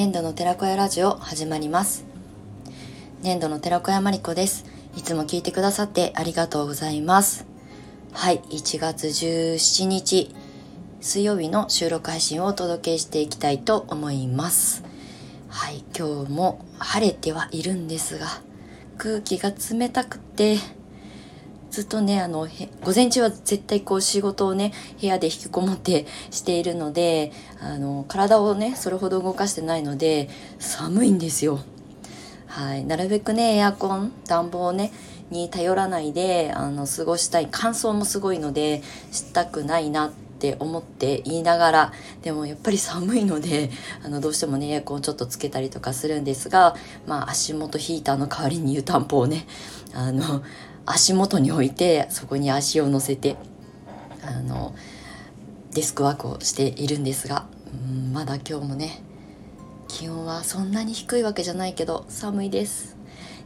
年度の寺子屋ラジオ始まります。年度の寺子屋まりこです。いつも聞いてくださってありがとうございます。はい1月17日水曜日の収録配信をお届けしていきたいと思います。はい今日も晴れてはいるんですが空気が冷たくてずっとねあの午前中は絶対こう仕事をね部屋で引きこもって しているのであの体をねそれほど動かしてないので寒いんですよ。はい、なるべくねエアコン暖房をねに頼らないであの過ごしたい乾燥もすごいのでしたくないなって思って言いながらでもやっぱり寒いので あのどうしてもねエアコンちょっとつけたりとかするんですが、まあ、足元ヒーターの代わりに湯たんぽをねあの足元に置いてそこに足を乗せてあのデスクワークをしているんですがうんまだ今日もね気温はそんなに低いわけじゃないけど寒いです。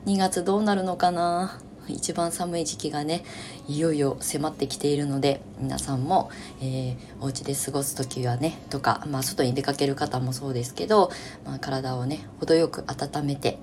2月どうなるのかな？一番寒い時期がねいよいよ迫ってきているので皆さんも、えー、お家で過ごす時はねとか、まあ、外に出かける方もそうですけど、まあ、体をね程よく温めて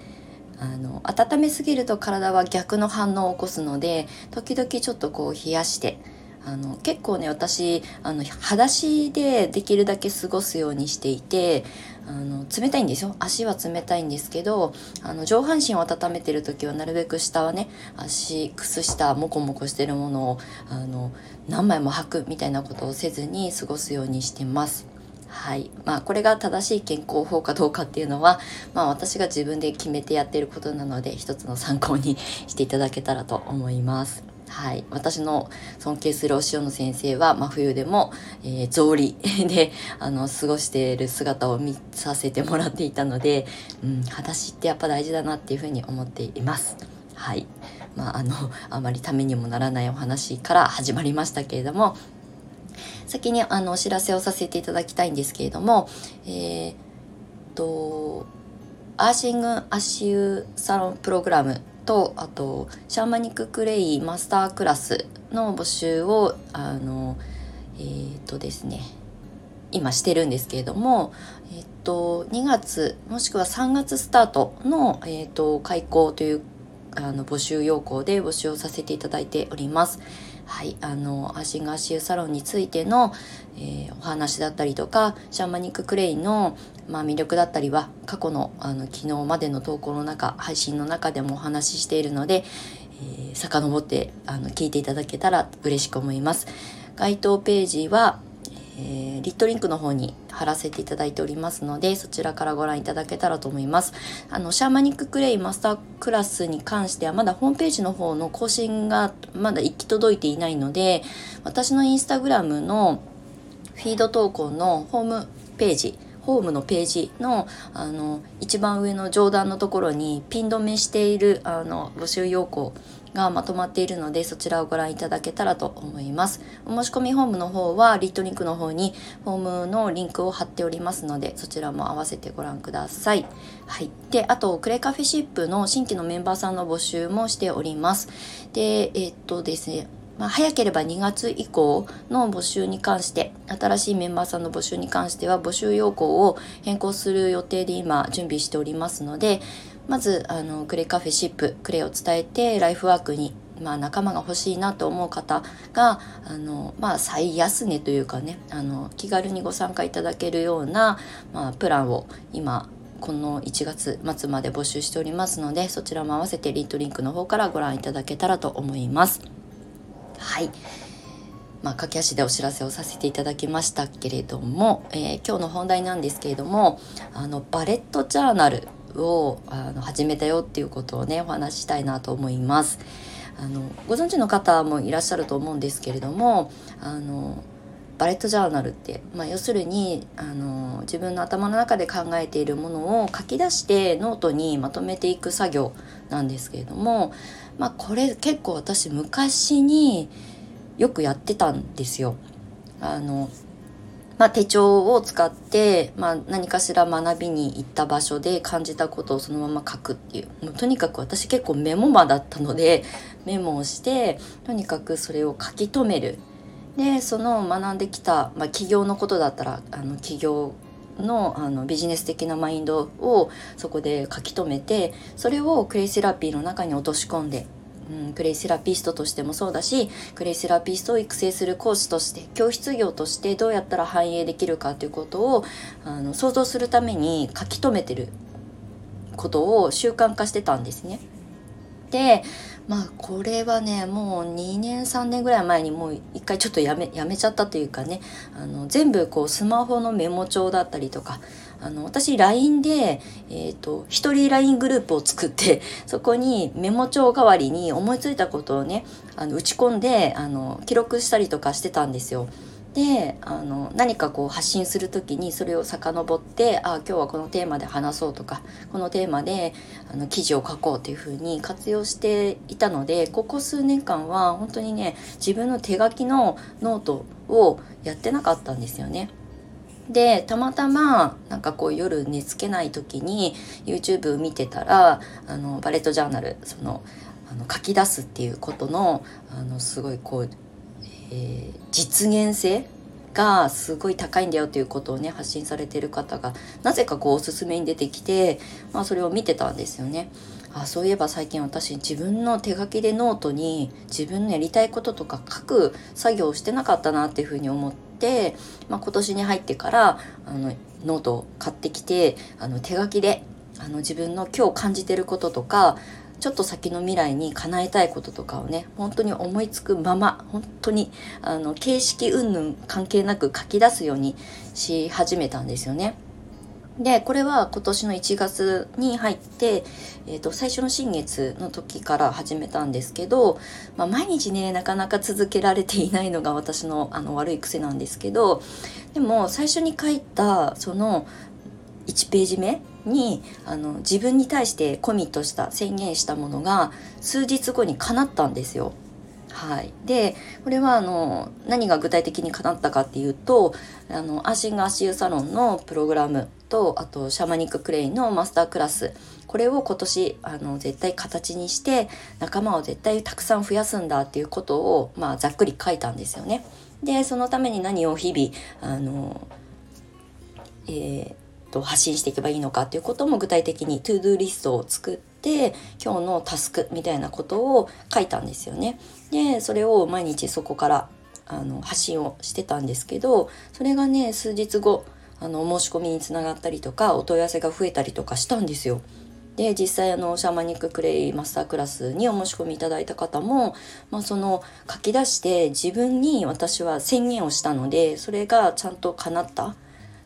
あの温めすぎると体は逆の反応を起こすので時々ちょっとこう冷やしてあの結構ね私あの裸足でできるだけ過ごすようにしていてあの冷たいんですよ足は冷たいんですけどあの上半身を温めてる時はなるべく下はね足靴下モコモコしてるものをあの何枚も履くみたいなことをせずに過ごすようにしてます。はいまあ、これが正しい健康法かどうかっていうのは、まあ、私が自分で決めてやってることなので一つの参考にしていただけたらと思います。はい、私の尊敬するお塩の先生は真冬でも、えー、草履であの過ごしている姿を見させてもらっていたので、うん、裸足ってやっぱ大事だなっていうふうに思っています。はいまあ、あのあまりためにもならないお話から始まりましたけれども先にあのお知らせをさせていただきたいんですけれども、えー、と、アーシング足湯サロンプログラムと、あと、シャーマニッククレイマスタークラスの募集を、あの、えっ、とですね、今してるんですけれども、えっ、と、2月もしくは3月スタートの、えっ、と、開講というあの募集要項で募集をさせていただいております。はい、あのアーシング足湯サロンについての、えー、お話だったりとかシャーマニッククレイの、まあ、魅力だったりは過去のあの昨日までの投稿の中配信の中でもお話ししているので、えー、遡ってあの聞いていただけたら嬉しく思います。該当ページはえー、 lit.link の方に貼らせていただいておりますのでそちらからご覧いただけたらと思います。あのシャーマニッククレイマスタークラスに関してはまだホームページの方の更新がまだ行き届いていないので私のインスタグラムのフィード投稿のホームページホームのページのあの一番上の上段のところにピン止めしているあの募集要項がまとまっているのでそちらをご覧いただけたらと思います。お申し込みフォームの方はリットリンクの方にフォームのリンクを貼っておりますのでそちらも合わせてご覧ください。はい。であとクレカフェシップの新規のメンバーさんの募集もしております。でえ、っとですねまあ、早ければ2月以降の募集に関して新しいメンバーさんの募集に関しては募集要項を変更する予定で今準備しておりますのでまずあのクレカフェシップクレを伝えてライフワークにまあ、仲間が欲しいなと思う方があの、まあ、最安値というかねあの気軽にご参加いただけるような、まあ、プランを今この1月末まで募集しておりますのでそちらも合わせてリットリンクの方からご覧いただけたらと思います。はいまあ、駆け足でお知らせをさせていただきましたけれども、えー、今日の本題なんですけれどもあのバレットジャーナルをあの始めたよっていうことをねお話ししたいなと思います。あのご存知の方もいらっしゃると思うんですけれどもあのバレットジャーナルって、まあ、要するにあの自分の頭の中で考えているものを書き出してノートにまとめていく作業なんですけれども、まあ、これ結構私昔によくやってたんですよ。あのまあ、手帳を使って、まあ、何かしら学びに行った場所で感じたことをそのまま書くっていう。もうとにかく私結構メモマだったのでメモをしてとにかくそれを書き留める。でその学んできた、まあ、起業のことだったらあの起業のあのビジネス的なマインドをそこで書き留めてそれをクレイセラピーの中に落とし込んでうん、クレイセラピストとしてもそうだしクレイセラピストを育成する講師として教室業としてどうやったら反映できるかということをあの想像するために書き留めてることを習慣化してたんですね。でまあこれはねもう2年3年ぐらい前にもう一回ちょっとやめやめちゃったというかねあの全部こうスマホのメモ帳だったりとかあの私 LINE で、えーと、一人 LINE グループを作って そこにメモ帳代わりに思いついたことをねあの打ち込んであの記録したりとかしてたんですよ。であの何かこう発信する時にそれを遡ってあ今日はこのテーマで話そうとかこのテーマであの記事を書こうというふうに活用していたのでここ数年間は本当にね自分の手書きのノートをやってなかったんですよね。でたまたまなんかこう夜寝つけない時に YouTube 見てたらあのバレットジャーナルそのあの書き出すっていうことのあのすごいこうえー、実現性がすごい高いんだよということをね発信されてる方がなぜかこうおすすめに出てきて、まあ、それを見てたんですよね。あそういえば最近私自分の手書きでノートに自分のやりたいこととか書く作業をしてなかったなっていうふうに思って、まあ、今年に入ってからあのノートを買ってきてあの手書きであの自分の今日感じてることとかちょっと先の未来に叶えたいこととかをね本当に思いつくまま本当にあの形式云々関係なく書き出すようにし始めたんですよね。でこれは今年の1月に入って、えーと、最初の新月の時から始めたんですけど、まあ、毎日ねなかなか続けられていないのが私のあの悪い癖なんですけどでも最初に書いたその1ページ目にあの自分に対してコミットした宣言したものが数日後に叶ったんですよ。はい、でこれはあの何が具体的に叶ったかっていうとあのアーシング足湯サロンのプログラムとあとシャーマニッククレイのマスタークラスこれを今年あの絶対形にして仲間を絶対たくさん増やすんだっていうことを、まあ、ざっくり書いたんですよね。でそのために何を日々あの、えー、と発信していけばいいのかっていうことも具体的にトゥードゥーリストを作って今日のタスクみたいなことを書いたんですよね。でそれを毎日そこからあの発信をしてたんですけどそれがね数日後あの申し込みにつながったりとかお問い合わせが増えたりとかしたんですよ。で実際あのシャーマニッククレイマスタークラスにお申し込みいただいた方も、まあ、その書き出して自分に私は宣言をしたのでそれがちゃんと叶った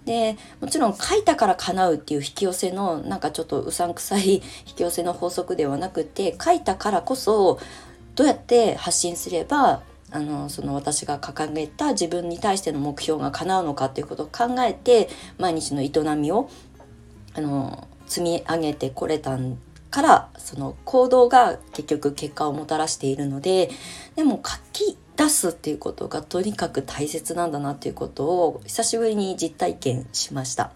でもちろん書いたから叶うっていう引き寄せのなんかちょっとうさんくさい 引き寄せの法則ではなくて書いたからこそどうやって発信すればあのその私が掲げた自分に対しての目標が叶うのかっていうことを考えて毎日の営みをあの積み上げてこれたんからその行動が結局結果をもたらしているのででも書き出すっていうことがとにかく大切なんだなっていうことを久しぶりに実体験しました。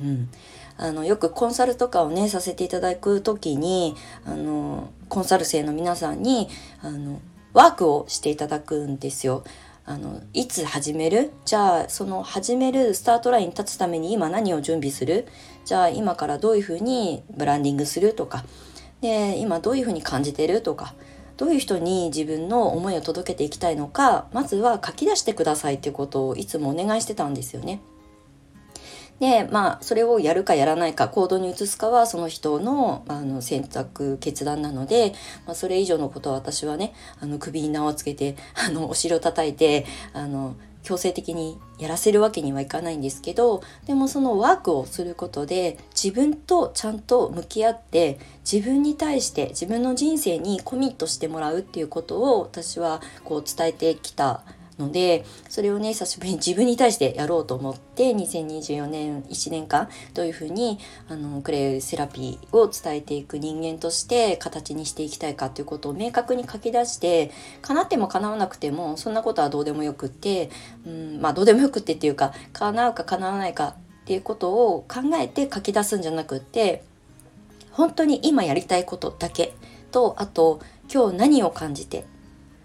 うん、あのよくコンサルとかをねさせていただく時にあのコンサル生の皆さんにあのワークをしていただくんですよ。あのいつ始める？じゃあその始めるスタートラインに立つために今何を準備する？じゃあ今からどういうふうにブランディングするとか。で今どういうふうに感じてるとか。どういう人に自分の思いを届けていきたいのかまずは書き出してくださいっていうことをいつもお願いしてたんですよね。でまあそれをやるかやらないか行動に移すかはその人のあの選択決断なので、まあ、それ以上のことは私はねあの首に縄をつけてあのお尻を叩いてあの強制的にやらせるわけにはいかないんですけどでもそのワークをすることで自分とちゃんと向き合って自分に対して自分の人生にコミットしてもらうっていうことを私はこう伝えてきたのでそれをね久しぶりに 自分に対してやろうと思って2024年1年間どういうふうにあのクレイセラピーを伝えていく人間として形にしていきたいかっていうことを明確に書き出して叶っても叶わなくてもそんなことはどうでもよくって、うん、まあどうでもよくってっていうか叶うか叶わないかっていうことを考えて書き出すんじゃなくって本当に今やりたいことだけとあと今日何を感じて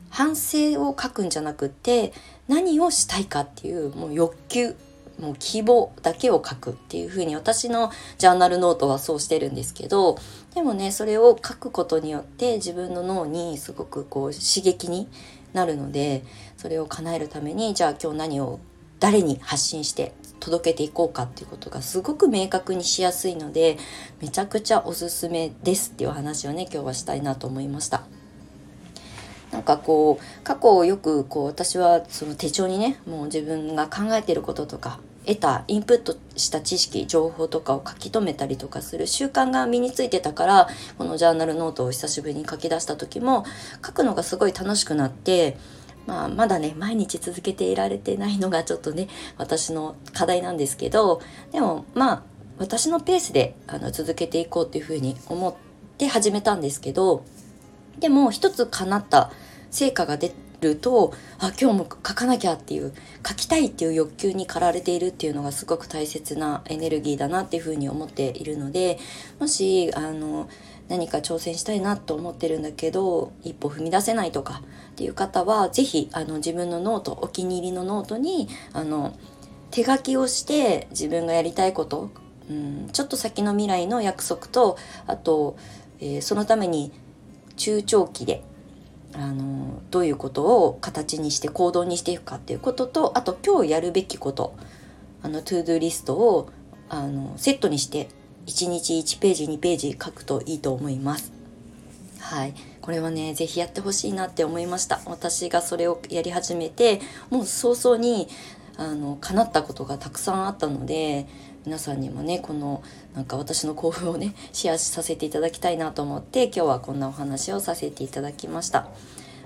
反省を書くんじゃなくて何をしたいかっていうもう欲求もう希望だけを書くっていう風に私のジャーナルノートはそうしてるんですけどでもねそれを書くことによって自分の脳にすごくこう刺激になるのでそれを叶えるためにじゃあ今日何を誰に発信して届けていこうかっていうことがすごく明確にしやすいのでめちゃくちゃおすすめですっていう話をね今日はしたいなと思いました。なんかこう過去をよくこう私はその手帳にねもう自分が考えてることとか得たインプットした知識情報とかを書き留めたりとかする習慣が身についてたからこのジャーナルノートを久しぶりに書き出した時も書くのがすごい楽しくなってまあ、まだね毎日続けていられてないのがちょっとね私の課題なんですけどでもまあ私のペースであの続けていこうっていうふうに思って始めたんですけどでも一つ叶った成果が出るとあ今日も書かなきゃっていう書きたいっていう欲求に駆られているっていうのがすごく大切なエネルギーだなっていうふうに思っているのでもしあの何か挑戦したいなと思ってるんだけど一歩踏み出せないとかっていう方は是非あの自分のノートお気に入りのノートにあの手書きをして自分がやりたいこと、うん、ちょっと先の未来の約束とあと、えー、そのために中長期であのどういうことを形にして行動にしていくかっていうこととあと今日やるべきことあのトゥードゥリストをあのセットにして1日1ページ2ページ書くといいと思います。はい、これはね是非やってほしいなって思いました私がそれをやり始めてもう早々にあの叶ったことがたくさんあったので皆さんにもねこのなんか私の興奮をねシェアさせていただきたいなと思って今日はこんなお話をさせていただきました。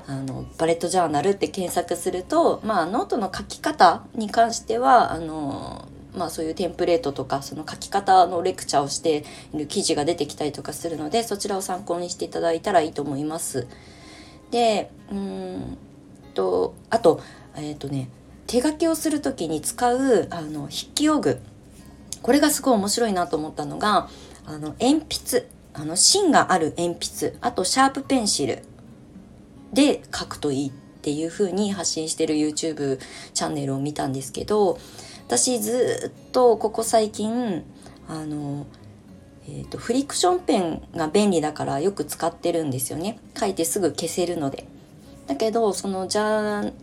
あのバレットジャーナルって検索すると、まあ、ノートの書き方に関してはあのまあそういうテンプレートとかその書き方のレクチャーをしている記事が出てきたりとかするのでそちらを参考にしていただいたらいいと思います。でうんとあとえっ、ー、とね手書きをする時に使うあの筆記用具これがすごい面白いなと思ったのがあの鉛筆。あの芯がある鉛筆。あとシャープペンシル。で書くといいっていう風に発信してる YouTube チャンネルを見たんですけど私ずっとここ最近あの、えーと、フリクションペンが便利だからよく使ってるんですよね。書いてすぐ消せるので。だけどそのジャー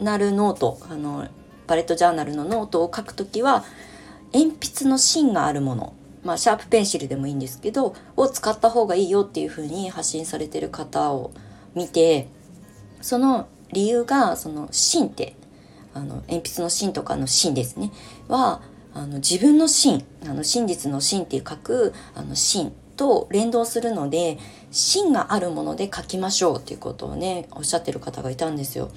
ナルノートあのバレットジャーナルのノートを書くときは鉛筆の芯があるものまあ、シャープペンシルでもいいんですけどを使った方がいいよっていう風に発信されてる方を見てその理由がその芯ってあの鉛筆の芯とかの芯ですねはあの自分の芯あの真実の真って書くあの真と連動するので芯があるもので書きましょうっていうことをねおっしゃってる方がいたんですよ。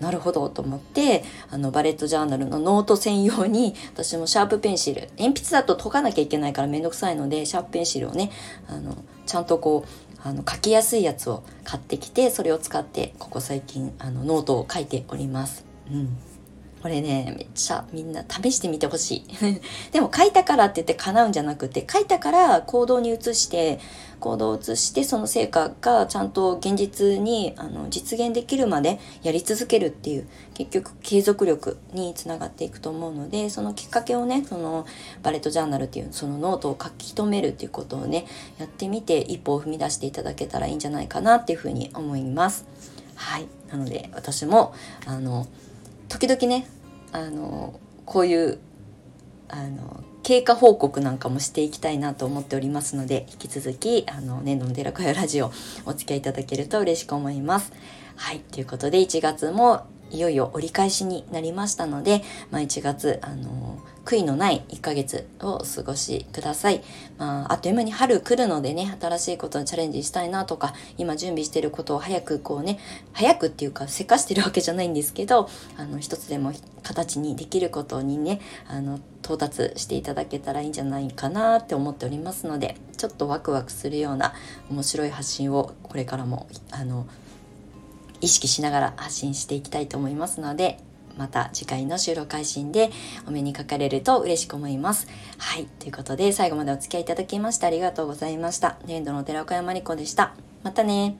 なるほどと思ってあのバレットジャーナルのノート専用に 私もシャープペンシル鉛筆だと研がなきゃいけないからめんどくさいのでシャープペンシルをねあのちゃんとこうあの書きやすいやつを買ってきてそれを使ってここ最近あのノートを書いております。うんこれね、めっちゃみんな試してみてほしい。でも書いたからって言って叶うんじゃなくて、書いたから行動に移して、行動を移してその成果がちゃんと現実にあの実現できるまでやり続けるっていう結局継続力につながっていくと思うのでそのきっかけをねそのバレットジャーナルっていうそのノートを書き留めるっていうことをねやってみて一歩を踏み出していただけたらいいんじゃないかなっていうふうに思います。はいなので私もあの時々ねあのこういうあの経過報告なんかもしていきたいなと思っておりますので引き続きあの年度の寺子屋ラジオお付き合いいただけると嬉しく思います。はいということで1月もいよいよ折り返しになりましたので、まあ、1月あの悔いのない1ヶ月をお過ごしください。まあ、あっという間に春来るのでね、新しいことにチャレンジしたいなとか、今準備してることを早くこうね、早くっていうか、せかしてるわけじゃないんですけど、あの、一つでも形にできることにね、あの、到達していただけたらいいんじゃないかなって思っておりますので、ちょっとワクワクするような面白い発信をこれからも、あの、意識しながら発信していきたいと思いますので、また次回の収録配信でお目にかかれると嬉しく思います。はい。ということで最後までお付き合いいただきましてありがとうございました。年度の寺岡山理子でした。またね